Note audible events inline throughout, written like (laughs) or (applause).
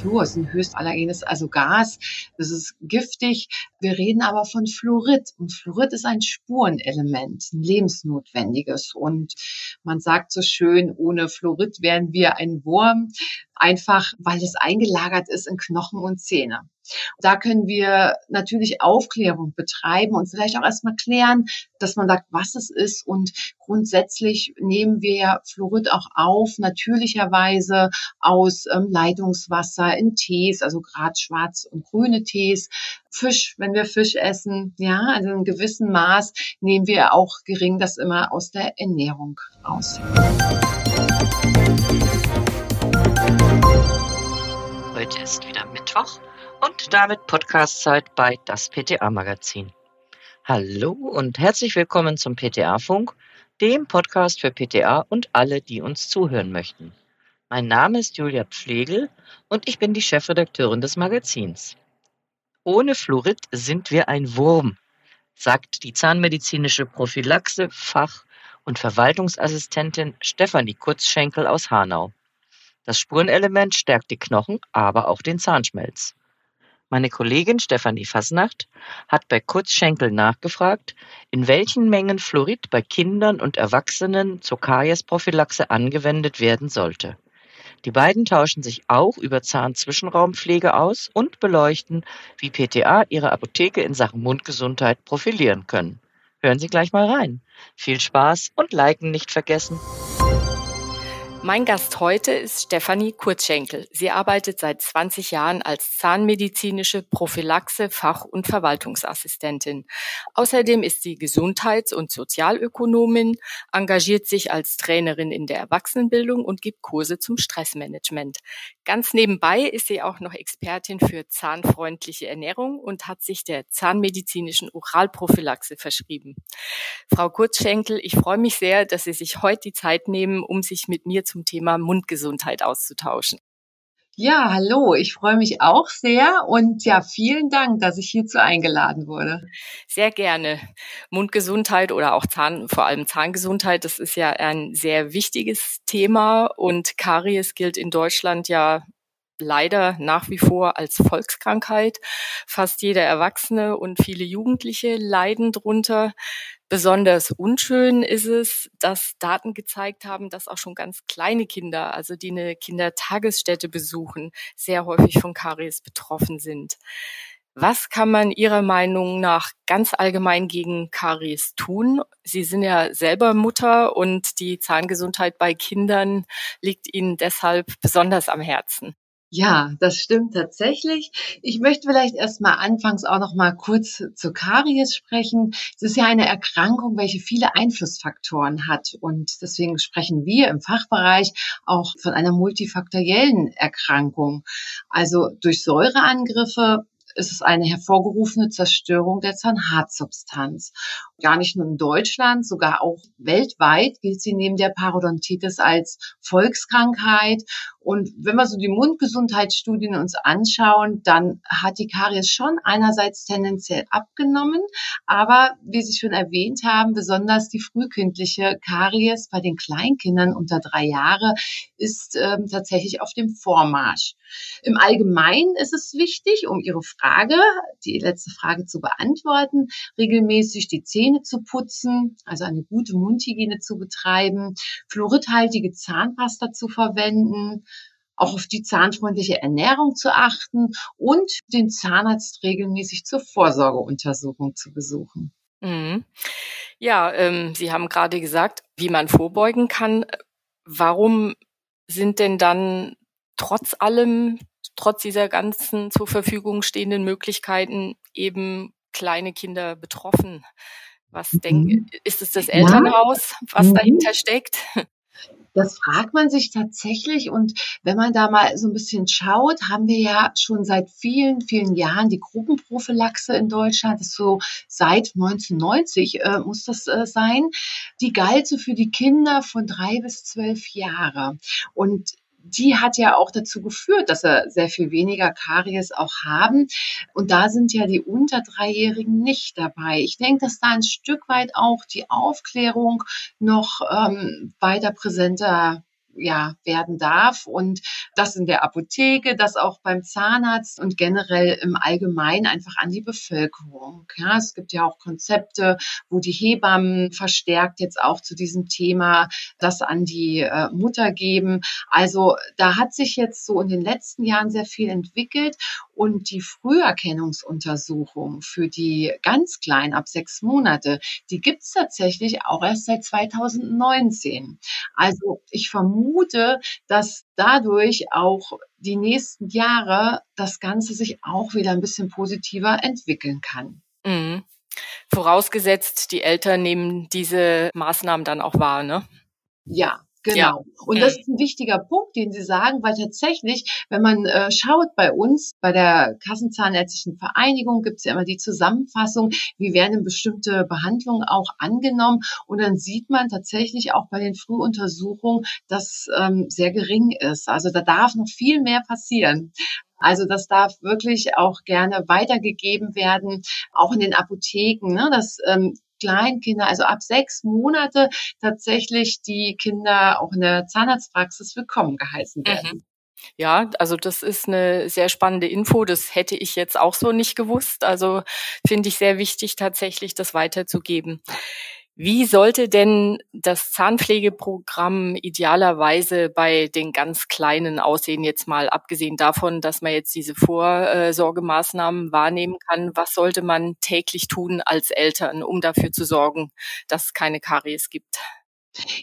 Fluor ist ein höchst allergenes, also Gas. Das ist giftig. Wir reden aber von Fluorid. Und Fluorid ist ein Spurenelement, ein lebensnotwendiges. Und man sagt so schön, ohne Fluorid wären wir ein Wurm einfach weil es eingelagert ist in Knochen und Zähne. Da können wir natürlich Aufklärung betreiben und vielleicht auch erstmal klären, dass man sagt, was es ist. Und grundsätzlich nehmen wir ja Fluorid auch auf, natürlicherweise aus ähm, Leitungswasser in Tees, also gerade schwarz und grüne Tees. Fisch, wenn wir Fisch essen, ja, also in gewissem Maß nehmen wir auch gering das immer aus der Ernährung aus. Ist wieder Mittwoch und damit Podcastzeit bei das PTA Magazin. Hallo und herzlich willkommen zum PTA Funk, dem Podcast für PTA und alle, die uns zuhören möchten. Mein Name ist Julia Pflegel und ich bin die Chefredakteurin des Magazins. Ohne Fluorid sind wir ein Wurm, sagt die zahnmedizinische Prophylaxe, Fach- und Verwaltungsassistentin Stefanie Kurzschenkel aus Hanau. Das Spurenelement stärkt die Knochen, aber auch den Zahnschmelz. Meine Kollegin Stefanie Fasnacht hat bei Kurzschenkel nachgefragt, in welchen Mengen Fluorid bei Kindern und Erwachsenen zur Kariesprophylaxe angewendet werden sollte. Die beiden tauschen sich auch über Zahnzwischenraumpflege aus und beleuchten, wie PTA ihre Apotheke in Sachen Mundgesundheit profilieren können. Hören Sie gleich mal rein. Viel Spaß und Liken nicht vergessen. Mein Gast heute ist Stefanie Kurzschenkel. Sie arbeitet seit 20 Jahren als zahnmedizinische Prophylaxe, Fach- und Verwaltungsassistentin. Außerdem ist sie Gesundheits- und Sozialökonomin, engagiert sich als Trainerin in der Erwachsenenbildung und gibt Kurse zum Stressmanagement. Ganz nebenbei ist sie auch noch Expertin für zahnfreundliche Ernährung und hat sich der zahnmedizinischen Oralprophylaxe verschrieben. Frau Kurzschenkel, ich freue mich sehr, dass Sie sich heute die Zeit nehmen, um sich mit mir zum Thema Mundgesundheit auszutauschen. Ja, hallo, ich freue mich auch sehr und ja, vielen Dank, dass ich hierzu eingeladen wurde. Sehr gerne. Mundgesundheit oder auch Zahn, vor allem Zahngesundheit, das ist ja ein sehr wichtiges Thema und Karies gilt in Deutschland ja leider nach wie vor als Volkskrankheit. Fast jeder Erwachsene und viele Jugendliche leiden drunter. Besonders unschön ist es, dass Daten gezeigt haben, dass auch schon ganz kleine Kinder, also die eine Kindertagesstätte besuchen, sehr häufig von Karies betroffen sind. Was kann man Ihrer Meinung nach ganz allgemein gegen Karies tun? Sie sind ja selber Mutter und die Zahngesundheit bei Kindern liegt Ihnen deshalb besonders am Herzen. Ja, das stimmt tatsächlich. Ich möchte vielleicht erst mal anfangs auch noch mal kurz zu Karies sprechen. Es ist ja eine Erkrankung, welche viele Einflussfaktoren hat und deswegen sprechen wir im Fachbereich auch von einer multifaktoriellen Erkrankung. Also durch Säureangriffe ist es eine hervorgerufene Zerstörung der Zahnhartsubstanz. Gar nicht nur in Deutschland, sogar auch weltweit gilt sie neben der Parodontitis als Volkskrankheit. Und wenn wir so die Mundgesundheitsstudien uns anschauen, dann hat die Karies schon einerseits tendenziell abgenommen, aber wie Sie schon erwähnt haben, besonders die frühkindliche Karies bei den Kleinkindern unter drei Jahre ist ähm, tatsächlich auf dem Vormarsch. Im Allgemeinen ist es wichtig, um Ihre Frage, die letzte Frage zu beantworten, regelmäßig die Zähne zu putzen, also eine gute Mundhygiene zu betreiben, fluoridhaltige Zahnpasta zu verwenden, auch auf die zahnfreundliche Ernährung zu achten und den Zahnarzt regelmäßig zur Vorsorgeuntersuchung zu besuchen. Mhm. Ja, ähm, Sie haben gerade gesagt, wie man vorbeugen kann. Warum sind denn dann trotz allem, trotz dieser ganzen zur Verfügung stehenden Möglichkeiten eben kleine Kinder betroffen? Was mhm. denken, ist es das Elternhaus, was mhm. dahinter steckt? Das fragt man sich tatsächlich. Und wenn man da mal so ein bisschen schaut, haben wir ja schon seit vielen, vielen Jahren die Gruppenprophylaxe in Deutschland. Das ist so seit 1990 äh, muss das äh, sein. Die galt so für die Kinder von drei bis zwölf Jahre. Und die hat ja auch dazu geführt, dass er sehr viel weniger Karies auch haben. Und da sind ja die unter Dreijährigen nicht dabei. Ich denke, dass da ein Stück weit auch die Aufklärung noch ähm, weiter präsenter ja, werden darf und das in der Apotheke, das auch beim Zahnarzt und generell im Allgemeinen einfach an die Bevölkerung. Ja, es gibt ja auch Konzepte, wo die Hebammen verstärkt jetzt auch zu diesem Thema das an die äh, Mutter geben. Also da hat sich jetzt so in den letzten Jahren sehr viel entwickelt und die Früherkennungsuntersuchung für die ganz Kleinen ab sechs Monate, die gibt es tatsächlich auch erst seit 2019. Also ich vermute, dass dadurch auch die nächsten Jahre das Ganze sich auch wieder ein bisschen positiver entwickeln kann. Mhm. Vorausgesetzt, die Eltern nehmen diese Maßnahmen dann auch wahr, ne? Ja, Genau. Ja. Und das ist ein wichtiger Punkt, den Sie sagen, weil tatsächlich, wenn man äh, schaut bei uns, bei der Kassenzahnärztlichen Vereinigung gibt es ja immer die Zusammenfassung, wie werden bestimmte Behandlungen auch angenommen. Und dann sieht man tatsächlich auch bei den Frühuntersuchungen, dass ähm, sehr gering ist. Also da darf noch viel mehr passieren. Also das darf wirklich auch gerne weitergegeben werden, auch in den Apotheken, ne, dass ähm, Kleinkinder, also ab sechs Monate tatsächlich die Kinder auch in der Zahnarztpraxis willkommen geheißen werden. Mhm. Ja, also das ist eine sehr spannende Info. Das hätte ich jetzt auch so nicht gewusst. Also finde ich sehr wichtig, tatsächlich das weiterzugeben. Wie sollte denn das Zahnpflegeprogramm idealerweise bei den ganz Kleinen aussehen, jetzt mal abgesehen davon, dass man jetzt diese Vorsorgemaßnahmen wahrnehmen kann? Was sollte man täglich tun als Eltern, um dafür zu sorgen, dass es keine Karies gibt?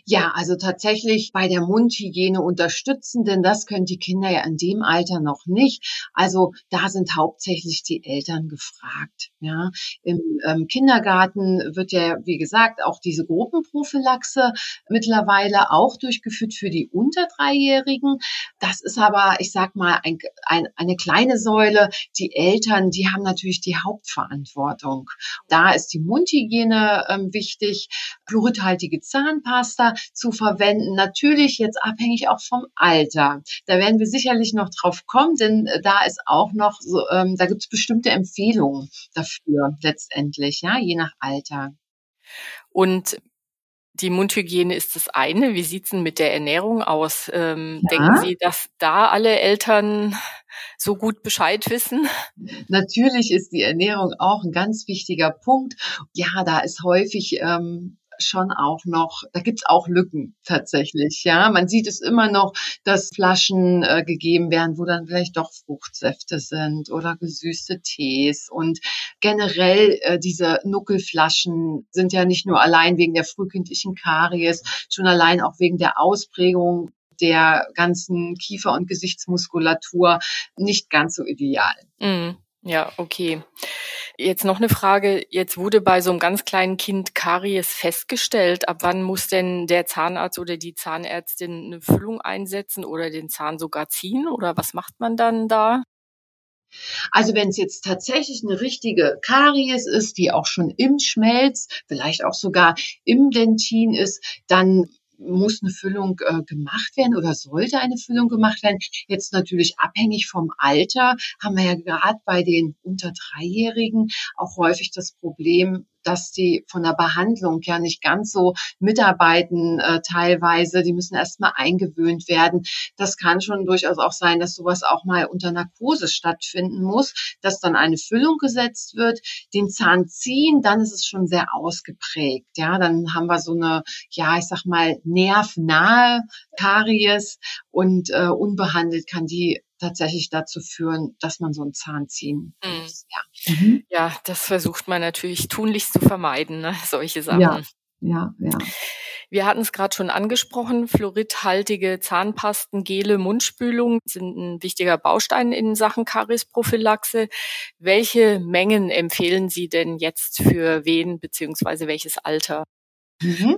Ja, also tatsächlich bei der Mundhygiene unterstützen, denn das können die Kinder ja in dem Alter noch nicht. Also da sind hauptsächlich die Eltern gefragt. Ja, im ähm, Kindergarten wird ja, wie gesagt, auch diese Gruppenprophylaxe mittlerweile auch durchgeführt für die unter Dreijährigen. Das ist aber, ich sag mal, ein, ein, eine kleine Säule. Die Eltern, die haben natürlich die Hauptverantwortung. Da ist die Mundhygiene ähm, wichtig, fluoridhaltige Zahnpasta Zahnpasta zu verwenden. Natürlich jetzt abhängig auch vom Alter. Da werden wir sicherlich noch drauf kommen, denn äh, da ist auch noch so, ähm, da gibt es bestimmte Empfehlungen dafür letztendlich, ja, je nach Alter. Und die Mundhygiene ist das eine. Wie sieht's denn mit der Ernährung aus? Ähm, ja. Denken Sie, dass da alle Eltern so gut Bescheid wissen? Natürlich ist die Ernährung auch ein ganz wichtiger Punkt. Ja, da ist häufig ähm, schon auch noch, da gibt's auch Lücken tatsächlich. Ja, man sieht es immer noch, dass Flaschen äh, gegeben werden, wo dann vielleicht doch Fruchtsäfte sind oder gesüßte Tees und generell äh, diese Nuckelflaschen sind ja nicht nur allein wegen der frühkindlichen Karies, schon allein auch wegen der Ausprägung der ganzen Kiefer- und Gesichtsmuskulatur nicht ganz so ideal. Mm, ja, okay. Jetzt noch eine Frage. Jetzt wurde bei so einem ganz kleinen Kind Karies festgestellt. Ab wann muss denn der Zahnarzt oder die Zahnärztin eine Füllung einsetzen oder den Zahn sogar ziehen? Oder was macht man dann da? Also wenn es jetzt tatsächlich eine richtige Karies ist, die auch schon im Schmelz, vielleicht auch sogar im Dentin ist, dann muss eine Füllung äh, gemacht werden oder sollte eine Füllung gemacht werden. Jetzt natürlich abhängig vom Alter haben wir ja gerade bei den unter Dreijährigen auch häufig das Problem, dass die von der Behandlung ja nicht ganz so mitarbeiten äh, teilweise. Die müssen erstmal eingewöhnt werden. Das kann schon durchaus auch sein, dass sowas auch mal unter Narkose stattfinden muss, dass dann eine Füllung gesetzt wird, den Zahn ziehen, dann ist es schon sehr ausgeprägt. Ja, dann haben wir so eine, ja, ich sag mal, nervnahe Karies und äh, unbehandelt kann die tatsächlich dazu führen, dass man so einen Zahn ziehen mhm. muss. Ja. Mhm. ja, das versucht man natürlich tunlichst zu vermeiden, ne? (laughs) solche Sachen. Ja, ja, ja. Wir hatten es gerade schon angesprochen, fluoridhaltige Zahnpasten, Gele, Mundspülung sind ein wichtiger Baustein in Sachen Kariesprophylaxe. Welche Mengen empfehlen Sie denn jetzt für wen beziehungsweise welches Alter? Mhm.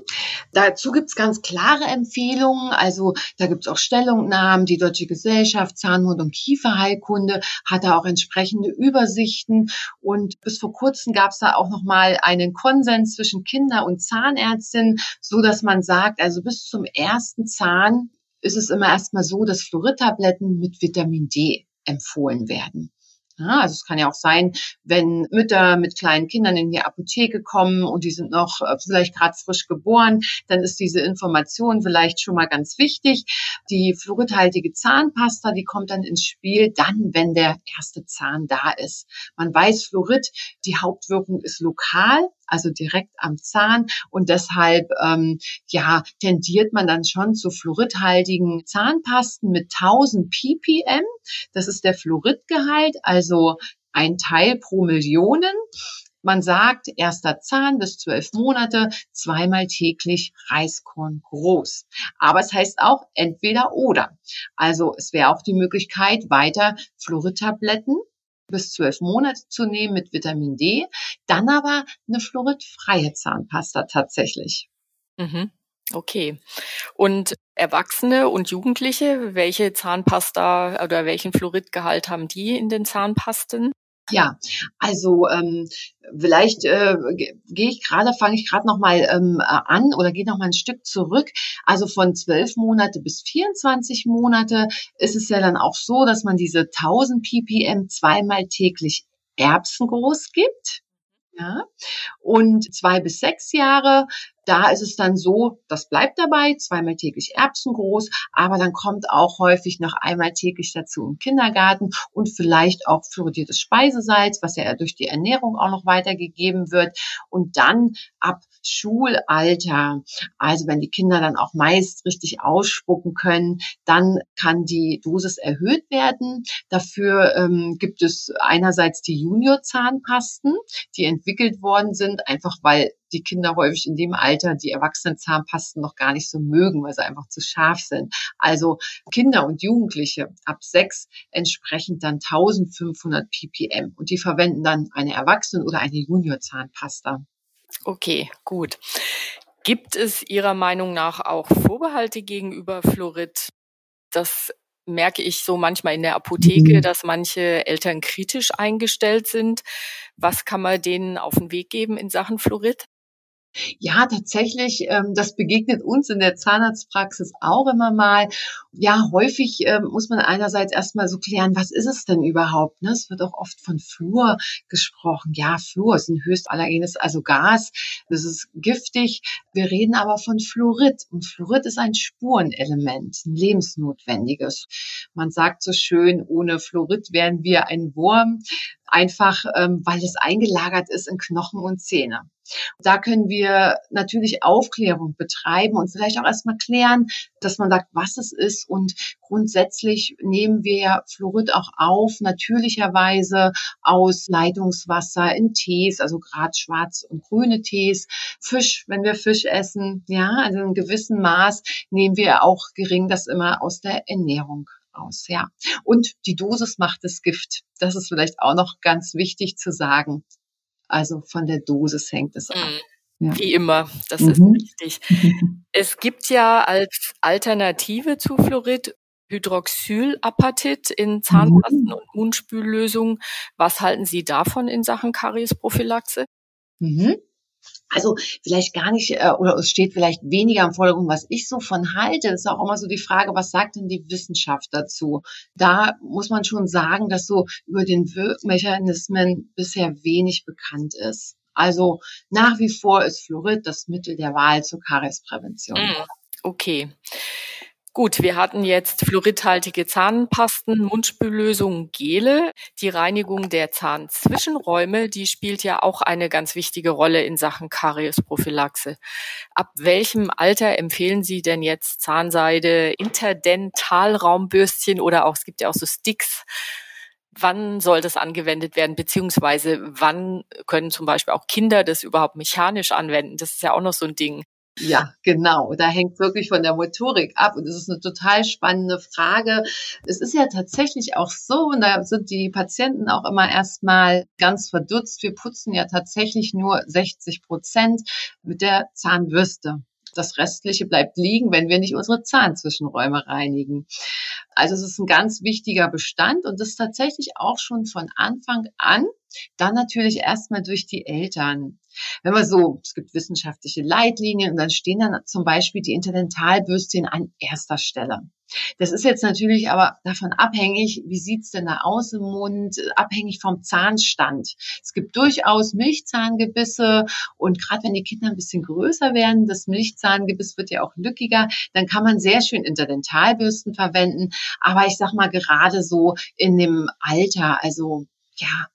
Dazu gibt's ganz klare Empfehlungen. Also da gibt's auch Stellungnahmen. Die Deutsche Gesellschaft Zahnmund- und Kieferheilkunde hat da auch entsprechende Übersichten. Und bis vor kurzem gab's da auch noch mal einen Konsens zwischen Kinder- und Zahnärztin, so dass man sagt, also bis zum ersten Zahn ist es immer erstmal so, dass Fluoridtabletten mit Vitamin D empfohlen werden. Ja, also es kann ja auch sein, wenn Mütter mit kleinen Kindern in die Apotheke kommen und die sind noch äh, vielleicht gerade frisch geboren, dann ist diese Information vielleicht schon mal ganz wichtig. Die fluoridhaltige Zahnpasta, die kommt dann ins Spiel, dann, wenn der erste Zahn da ist. Man weiß, Fluorid, die Hauptwirkung ist lokal, also direkt am Zahn und deshalb ähm, ja tendiert man dann schon zu fluoridhaltigen Zahnpasten mit 1000 ppm. Das ist der Fluoridgehalt, also ein Teil pro Millionen. Man sagt, erster Zahn bis zwölf Monate, zweimal täglich Reiskorn groß. Aber es heißt auch entweder oder. Also es wäre auch die Möglichkeit, weiter Fluoridtabletten bis zwölf Monate zu nehmen mit Vitamin D, dann aber eine fluoridfreie Zahnpasta tatsächlich. Mhm. Okay. Und Erwachsene und Jugendliche, welche Zahnpasta oder welchen Fluoridgehalt haben die in den Zahnpasten? Ja, also ähm, vielleicht äh, gehe ich gerade, fange ich gerade noch mal ähm, an oder gehe noch mal ein Stück zurück. Also von zwölf Monate bis 24 Monate ist es ja dann auch so, dass man diese 1000 ppm zweimal täglich Erbsengroß gibt. Ja. Und zwei bis sechs Jahre, da ist es dann so, das bleibt dabei, zweimal täglich Erbsen groß, aber dann kommt auch häufig noch einmal täglich dazu im Kindergarten und vielleicht auch fluoridiertes Speisesalz, was ja durch die Ernährung auch noch weitergegeben wird. Und dann ab Schulalter, also wenn die Kinder dann auch meist richtig ausspucken können, dann kann die Dosis erhöht werden. Dafür ähm, gibt es einerseits die Junior-Zahnpasten, die entwickelt worden sind, einfach weil die Kinder häufig in dem Alter die Erwachsenenzahnpasten noch gar nicht so mögen, weil sie einfach zu scharf sind. Also Kinder und Jugendliche ab sechs entsprechend dann 1500 ppm und die verwenden dann eine Erwachsenen- oder eine Junior-Zahnpasta. Okay, gut. Gibt es Ihrer Meinung nach auch Vorbehalte gegenüber Fluorid? Das merke ich so manchmal in der Apotheke, mhm. dass manche Eltern kritisch eingestellt sind. Was kann man denen auf den Weg geben in Sachen Fluorid? Ja, tatsächlich, ähm, das begegnet uns in der Zahnarztpraxis auch immer mal. Ja, häufig ähm, muss man einerseits erstmal so klären, was ist es denn überhaupt? Ne? Es wird auch oft von Fluor gesprochen. Ja, Fluor ist ein höchst allergenes, also Gas. Das ist giftig. Wir reden aber von Fluorid. Und Fluorid ist ein Spurenelement, ein lebensnotwendiges. Man sagt so schön, ohne Fluorid wären wir ein Wurm einfach ähm, weil es eingelagert ist in Knochen und Zähne. Da können wir natürlich Aufklärung betreiben und vielleicht auch erstmal klären, dass man sagt, was es ist. Und grundsätzlich nehmen wir ja Fluorid auch auf, natürlicherweise aus Leitungswasser in Tees, also gerade schwarz und grüne Tees, Fisch, wenn wir Fisch essen, ja, also in gewissem Maß nehmen wir auch gering das immer aus der Ernährung aus, ja. Und die Dosis macht das Gift. Das ist vielleicht auch noch ganz wichtig zu sagen. Also von der Dosis hängt es ab. Mhm. Ja. Wie immer, das mhm. ist wichtig. (laughs) Es gibt ja als Alternative zu Fluorid Hydroxylapatit in Zahnpasten mhm. und Mundspüllösungen. Was halten Sie davon in Sachen Kariesprophylaxe? Mhm also vielleicht gar nicht, äh, oder es steht vielleicht weniger im Vordergrund, was ich so von halte. Das ist auch immer so die Frage, was sagt denn die Wissenschaft dazu? Da muss man schon sagen, dass so über den Wirkmechanismen bisher wenig bekannt ist. Also nach wie vor ist Fluorid das Mittel der Wahl zur Kariesprävention. Mm, okay. Gut, wir hatten jetzt fluoridhaltige Zahnpasten, Mundspüllösungen, Gele. Die Reinigung der Zahnzwischenräume, die spielt ja auch eine ganz wichtige Rolle in Sachen Kariesprophylaxe. Ab welchem Alter empfehlen Sie denn jetzt Zahnseide, Interdentalraumbürstchen oder auch, es gibt ja auch so Sticks, wann soll das angewendet werden, beziehungsweise wann können zum Beispiel auch Kinder das überhaupt mechanisch anwenden? Das ist ja auch noch so ein Ding. Ja, genau. Da hängt wirklich von der Motorik ab. Und das ist eine total spannende Frage. Es ist ja tatsächlich auch so, und da sind die Patienten auch immer erstmal ganz verdutzt. Wir putzen ja tatsächlich nur 60 Prozent mit der Zahnbürste. Das Restliche bleibt liegen, wenn wir nicht unsere Zahnzwischenräume reinigen. Also es ist ein ganz wichtiger Bestand und das tatsächlich auch schon von Anfang an. Dann natürlich erstmal durch die Eltern. Wenn man so, es gibt wissenschaftliche Leitlinien und dann stehen dann zum Beispiel die Interdentalbürstchen an erster Stelle. Das ist jetzt natürlich aber davon abhängig, wie sieht's denn da aus im Mund, abhängig vom Zahnstand. Es gibt durchaus Milchzahngebisse und gerade wenn die Kinder ein bisschen größer werden, das Milchzahngebiss wird ja auch lückiger, dann kann man sehr schön Interdentalbürsten verwenden. Aber ich sag mal gerade so in dem Alter, also ja,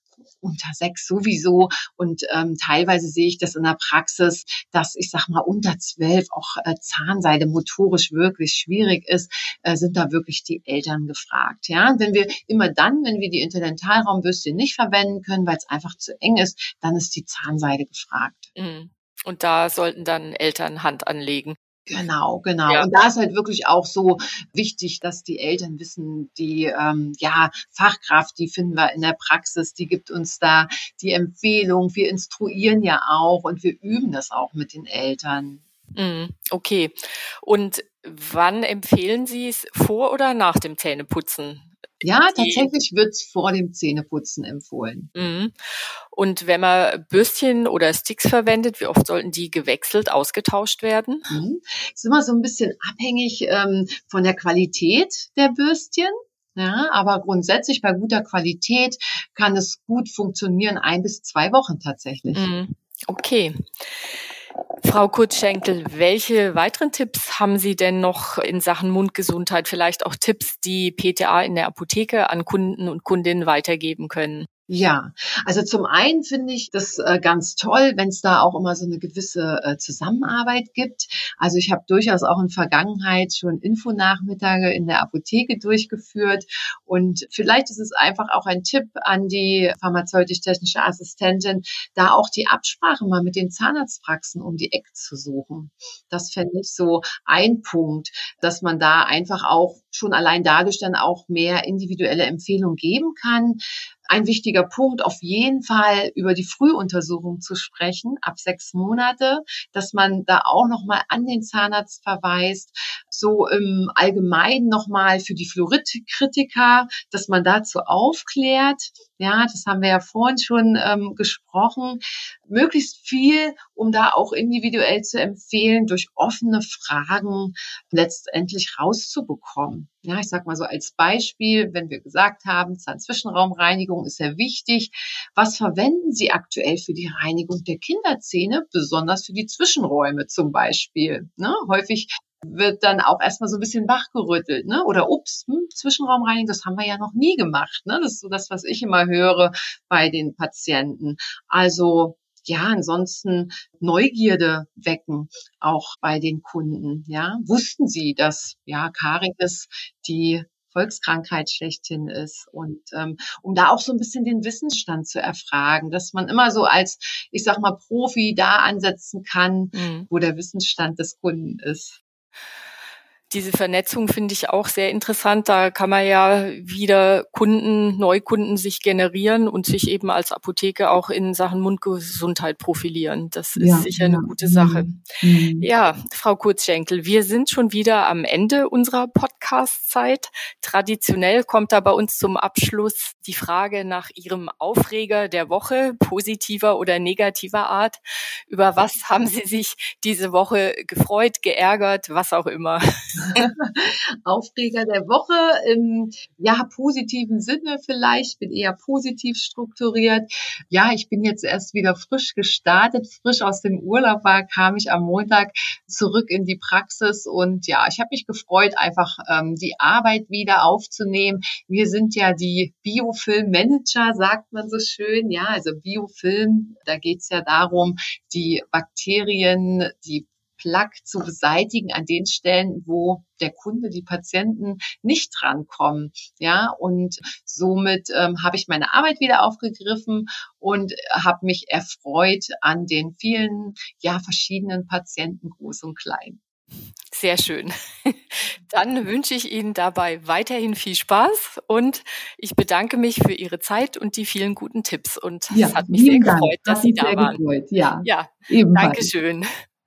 unter sechs sowieso. Und ähm, teilweise sehe ich das in der Praxis, dass ich sag mal unter zwölf auch äh, Zahnseide motorisch wirklich schwierig ist, äh, sind da wirklich die Eltern gefragt. Ja, wenn wir immer dann, wenn wir die Interdentalraumbürste nicht verwenden können, weil es einfach zu eng ist, dann ist die Zahnseide gefragt. Mhm. Und da sollten dann Eltern Hand anlegen. Genau, genau. Ja. Und da ist halt wirklich auch so wichtig, dass die Eltern wissen, die ähm, ja Fachkraft, die finden wir in der Praxis, die gibt uns da die Empfehlung. Wir instruieren ja auch und wir üben das auch mit den Eltern. Mhm, okay. Und wann empfehlen Sie es vor oder nach dem Zähneputzen? Ja, tatsächlich wird's vor dem Zähneputzen empfohlen. Mhm. Und wenn man Bürstchen oder Sticks verwendet, wie oft sollten die gewechselt, ausgetauscht werden? Mhm. Ist immer so ein bisschen abhängig ähm, von der Qualität der Bürstchen. Ja, aber grundsätzlich bei guter Qualität kann es gut funktionieren, ein bis zwei Wochen tatsächlich. Mhm. Okay. Frau Kutschenkel, welche weiteren Tipps haben Sie denn noch in Sachen Mundgesundheit? Vielleicht auch Tipps, die PTA in der Apotheke an Kunden und Kundinnen weitergeben können? Ja, also zum einen finde ich das äh, ganz toll, wenn es da auch immer so eine gewisse äh, Zusammenarbeit gibt. Also ich habe durchaus auch in Vergangenheit schon Infonachmittage in der Apotheke durchgeführt und vielleicht ist es einfach auch ein Tipp an die pharmazeutisch-technische Assistentin, da auch die Absprache mal mit den Zahnarztpraxen um die Ecke zu suchen. Das fände ich so ein Punkt, dass man da einfach auch schon allein dadurch dann auch mehr individuelle Empfehlungen geben kann ein wichtiger Punkt, auf jeden Fall über die Frühuntersuchung zu sprechen, ab sechs Monate, dass man da auch nochmal an den Zahnarzt verweist, so im Allgemeinen nochmal für die Fluoridkritiker, dass man dazu aufklärt. Ja, das haben wir ja vorhin schon ähm, gesprochen. Möglichst viel, um da auch individuell zu empfehlen, durch offene Fragen letztendlich rauszubekommen. Ja, ich sag mal so als Beispiel, wenn wir gesagt haben, Zahnzwischenraumreinigung ist sehr wichtig. Was verwenden Sie aktuell für die Reinigung der Kinderzähne, besonders für die Zwischenräume zum Beispiel? Ne? Häufig wird dann auch erstmal so ein bisschen wachgerüttelt, ne? Oder ups, hm, Zwischenraumreinigung, das haben wir ja noch nie gemacht, ne? Das ist so das, was ich immer höre bei den Patienten. Also ja, ansonsten Neugierde wecken, auch bei den Kunden. Ja, wussten Sie, dass ja Karies die Volkskrankheit schlechthin ist und ähm, um da auch so ein bisschen den Wissensstand zu erfragen, dass man immer so als, ich sag mal, Profi da ansetzen kann, mhm. wo der Wissensstand des Kunden ist. Diese Vernetzung finde ich auch sehr interessant. Da kann man ja wieder Kunden, Neukunden sich generieren und sich eben als Apotheke auch in Sachen Mundgesundheit profilieren. Das ist ja, sicher ja. eine gute Sache. Mhm. Ja, Frau Kurzschenkel, wir sind schon wieder am Ende unserer Podcast-Zeit. Traditionell kommt da bei uns zum Abschluss die Frage nach Ihrem Aufreger der Woche, positiver oder negativer Art. Über was haben Sie sich diese Woche gefreut, geärgert, was auch immer? (laughs) (laughs) Aufreger der Woche im ja positiven Sinne vielleicht, bin eher positiv strukturiert. Ja, ich bin jetzt erst wieder frisch gestartet, frisch aus dem Urlaub war, kam ich am Montag zurück in die Praxis und ja, ich habe mich gefreut, einfach ähm, die Arbeit wieder aufzunehmen. Wir sind ja die Biofilm-Manager, sagt man so schön. Ja, also Biofilm, da geht's ja darum, die Bakterien, die Plaque zu beseitigen an den Stellen, wo der Kunde, die Patienten nicht drankommen. Ja, und somit ähm, habe ich meine Arbeit wieder aufgegriffen und habe mich erfreut an den vielen, ja, verschiedenen Patienten, groß und klein. Sehr schön. Dann wünsche ich Ihnen dabei weiterhin viel Spaß und ich bedanke mich für Ihre Zeit und die vielen guten Tipps. Und ja, es hat mich sehr gefreut, Dank. dass Sie da waren. Gefreut. Ja, ja Dankeschön.